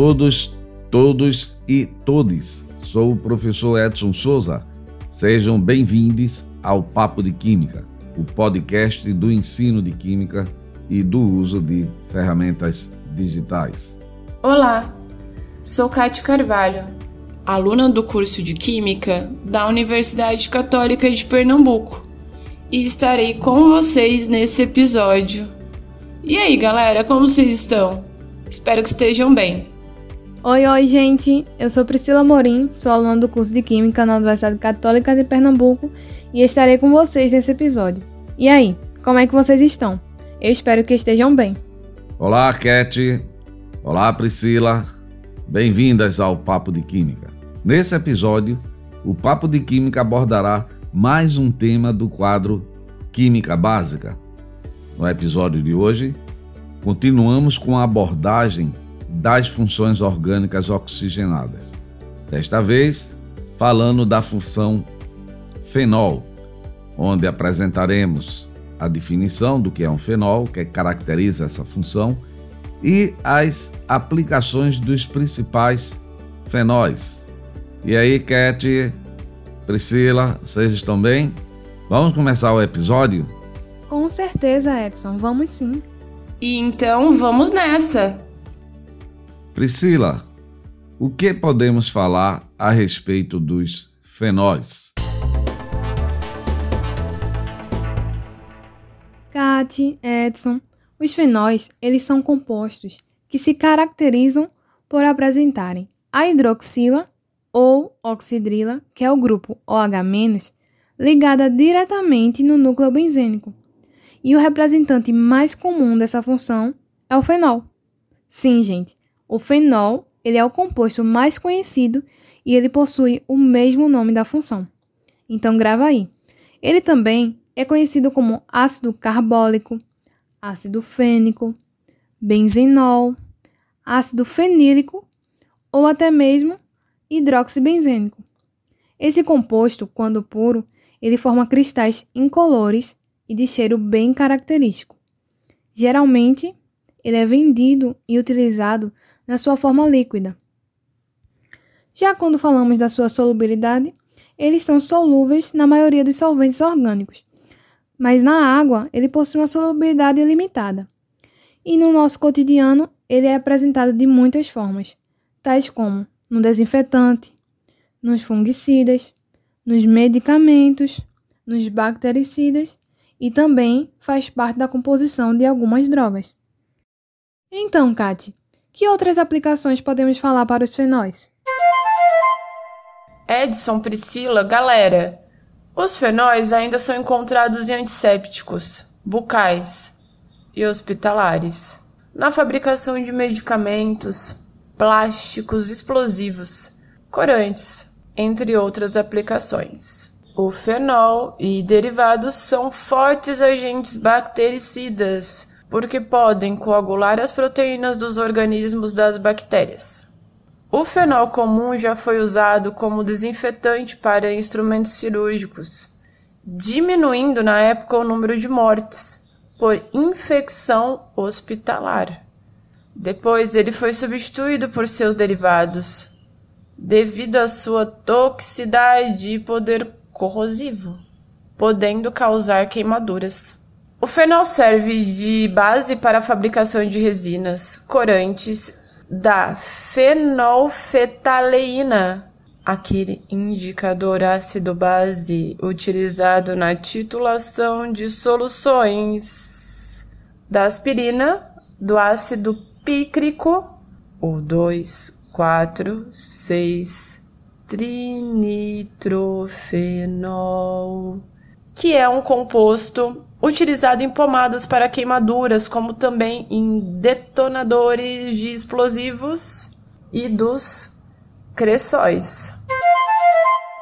Todos, todos e todes. Sou o professor Edson Souza. Sejam bem-vindos ao Papo de Química, o podcast do ensino de química e do uso de ferramentas digitais. Olá, sou Cátia Carvalho, aluna do curso de Química da Universidade Católica de Pernambuco, e estarei com vocês nesse episódio. E aí, galera, como vocês estão? Espero que estejam bem. Oi, oi, gente! Eu sou Priscila Morim, sou aluna do curso de Química na Universidade Católica de Pernambuco e estarei com vocês nesse episódio. E aí, como é que vocês estão? Eu espero que estejam bem. Olá, Cat. Olá, Priscila. Bem-vindas ao Papo de Química. Nesse episódio, o Papo de Química abordará mais um tema do quadro Química Básica. No episódio de hoje, continuamos com a abordagem das funções orgânicas oxigenadas. Desta vez, falando da função fenol, onde apresentaremos a definição do que é um fenol, que caracteriza essa função, e as aplicações dos principais fenóis. E aí, Cat, Priscila, vocês estão bem? Vamos começar o episódio? Com certeza, Edson, vamos sim. E então vamos nessa! Priscila, o que podemos falar a respeito dos fenóis? Kate, Edson, os fenóis, eles são compostos que se caracterizam por apresentarem a hidroxila ou oxidrila, que é o grupo OH-, ligada diretamente no núcleo benzênico. E o representante mais comum dessa função é o fenol. Sim, gente, o fenol ele é o composto mais conhecido e ele possui o mesmo nome da função. Então grava aí. Ele também é conhecido como ácido carbólico, ácido fênico, benzenol, ácido fenílico ou até mesmo hidroxibenzênico. Esse composto, quando puro, ele forma cristais incolores e de cheiro bem característico. Geralmente, ele é vendido e utilizado na sua forma líquida. Já quando falamos da sua solubilidade, eles são solúveis na maioria dos solventes orgânicos, mas na água ele possui uma solubilidade limitada. E no nosso cotidiano, ele é apresentado de muitas formas, tais como no desinfetante, nos fungicidas, nos medicamentos, nos bactericidas e também faz parte da composição de algumas drogas. Então, Kate, que outras aplicações podemos falar para os fenóis? Edson, Priscila, galera, os fenóis ainda são encontrados em antissépticos, bucais e hospitalares, na fabricação de medicamentos, plásticos explosivos, corantes, entre outras aplicações. O fenol e derivados são fortes agentes bactericidas porque podem coagular as proteínas dos organismos das bactérias. O fenol comum já foi usado como desinfetante para instrumentos cirúrgicos, diminuindo na época o número de mortes por infecção hospitalar. Depois ele foi substituído por seus derivados, devido à sua toxicidade e poder corrosivo, podendo causar queimaduras. O fenol serve de base para a fabricação de resinas, corantes da fenolfetaleína, aquele indicador ácido-base utilizado na titulação de soluções da aspirina, do ácido pícrico, o 2, 4, 6 trinitrofenol, que é um composto utilizado em pomadas para queimaduras, como também em detonadores de explosivos e dos cressóis.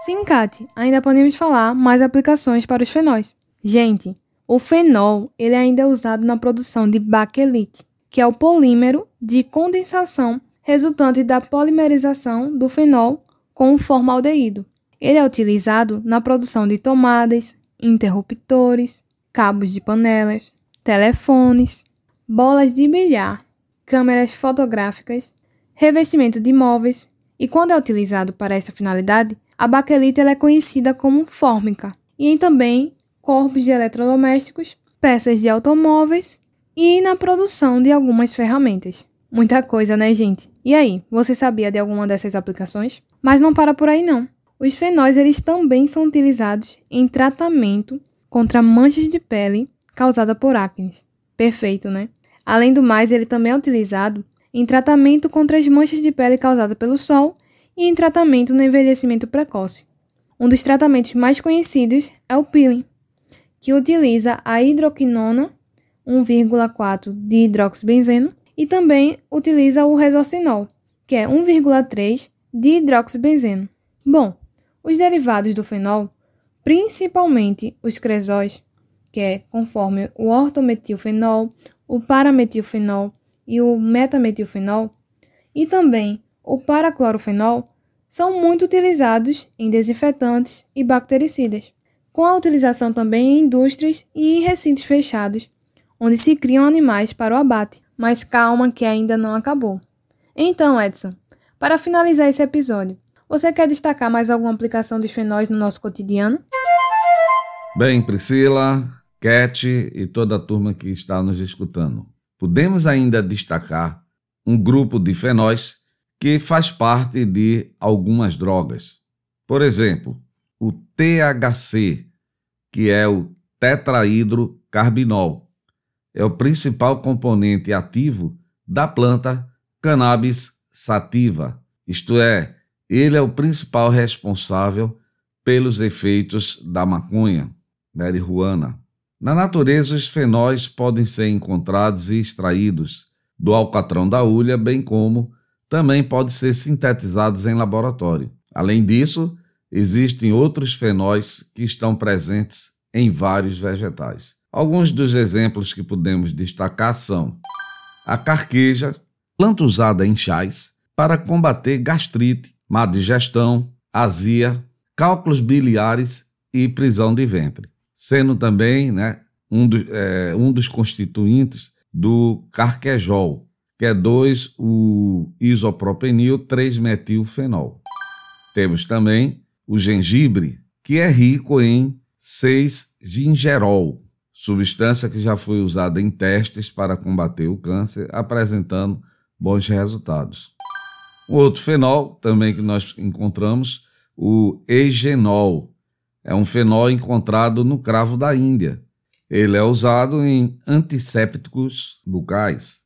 Sim, Kate, ainda podemos falar mais aplicações para os fenóis. Gente, o fenol ele ainda é usado na produção de baquelite, que é o polímero de condensação resultante da polimerização do fenol com o formaldeído. Ele é utilizado na produção de tomadas, interruptores, cabos de panelas, telefones, bolas de bilhar, câmeras fotográficas, revestimento de imóveis, e quando é utilizado para essa finalidade, a baquelita é conhecida como fórmica, e em também corpos de eletrodomésticos, peças de automóveis e na produção de algumas ferramentas. Muita coisa, né, gente? E aí, você sabia de alguma dessas aplicações? Mas não para por aí não. Os fenóis eles também são utilizados em tratamento contra manchas de pele causada por acne. Perfeito, né? Além do mais, ele também é utilizado em tratamento contra as manchas de pele causadas pelo sol e em tratamento no envelhecimento precoce. Um dos tratamentos mais conhecidos é o peeling, que utiliza a hidroquinona 1,4 de hidroxibenzeno e também utiliza o resorcinol, que é 1,3 de hidroxibenzeno. Bom, os derivados do fenol, principalmente os cresóis, que é conforme o ortometilfenol, o parametilfenol e o metametilfenol, e também o paraclorofenol, são muito utilizados em desinfetantes e bactericidas, com a utilização também em indústrias e em recintos fechados, onde se criam animais para o abate. Mas calma que ainda não acabou. Então, Edson, para finalizar esse episódio, você quer destacar mais alguma aplicação dos fenóis no nosso cotidiano? Bem, Priscila, Cat e toda a turma que está nos escutando, podemos ainda destacar um grupo de fenóis que faz parte de algumas drogas. Por exemplo, o THC, que é o tetrahidrocarbinol, é o principal componente ativo da planta Cannabis sativa, isto é, ele é o principal responsável pelos efeitos da maconha, marihuana. Na natureza, os fenóis podem ser encontrados e extraídos do alcatrão da ulha, bem como também podem ser sintetizados em laboratório. Além disso, existem outros fenóis que estão presentes em vários vegetais. Alguns dos exemplos que podemos destacar são a carqueja, planta usada em chás para combater gastrite, má digestão, azia, cálculos biliares e prisão de ventre, sendo também né, um, do, é, um dos constituintes do carquejol, que é 2 o isopropenil 3-metilfenol. Temos também o gengibre, que é rico em 6-gingerol, substância que já foi usada em testes para combater o câncer, apresentando bons resultados. Um outro fenol também que nós encontramos, o eugenol, é um fenol encontrado no cravo da Índia. Ele é usado em antissépticos bucais.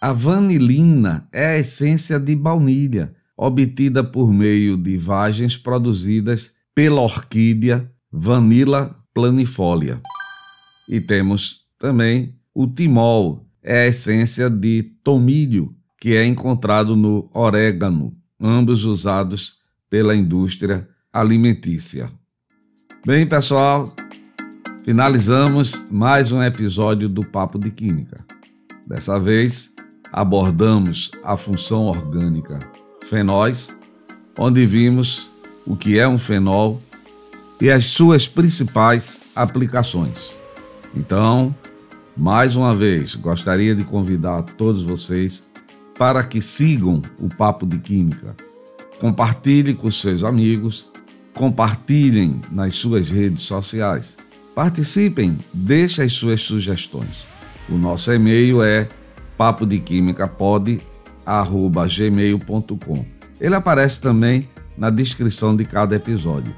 A vanilina é a essência de baunilha, obtida por meio de vagens produzidas pela orquídea Vanilla planifolia. E temos também o timol, é a essência de tomilho, que é encontrado no orégano, ambos usados pela indústria alimentícia. Bem, pessoal, finalizamos mais um episódio do Papo de Química. Dessa vez, abordamos a função orgânica fenóis, onde vimos o que é um fenol e as suas principais aplicações. Então, mais uma vez, gostaria de convidar todos vocês para que sigam o Papo de Química. Compartilhe com seus amigos, compartilhem nas suas redes sociais. Participem, deixem as suas sugestões. O nosso e-mail é papodequimicapod@gmail.com. Ele aparece também na descrição de cada episódio.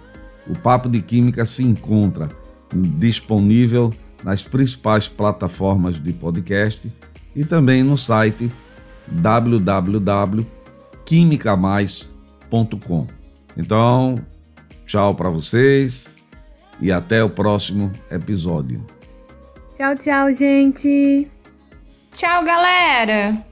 O Papo de Química se encontra disponível nas principais plataformas de podcast e também no site www.quimicamais.com. Então, tchau para vocês e até o próximo episódio. Tchau, tchau, gente. Tchau, galera.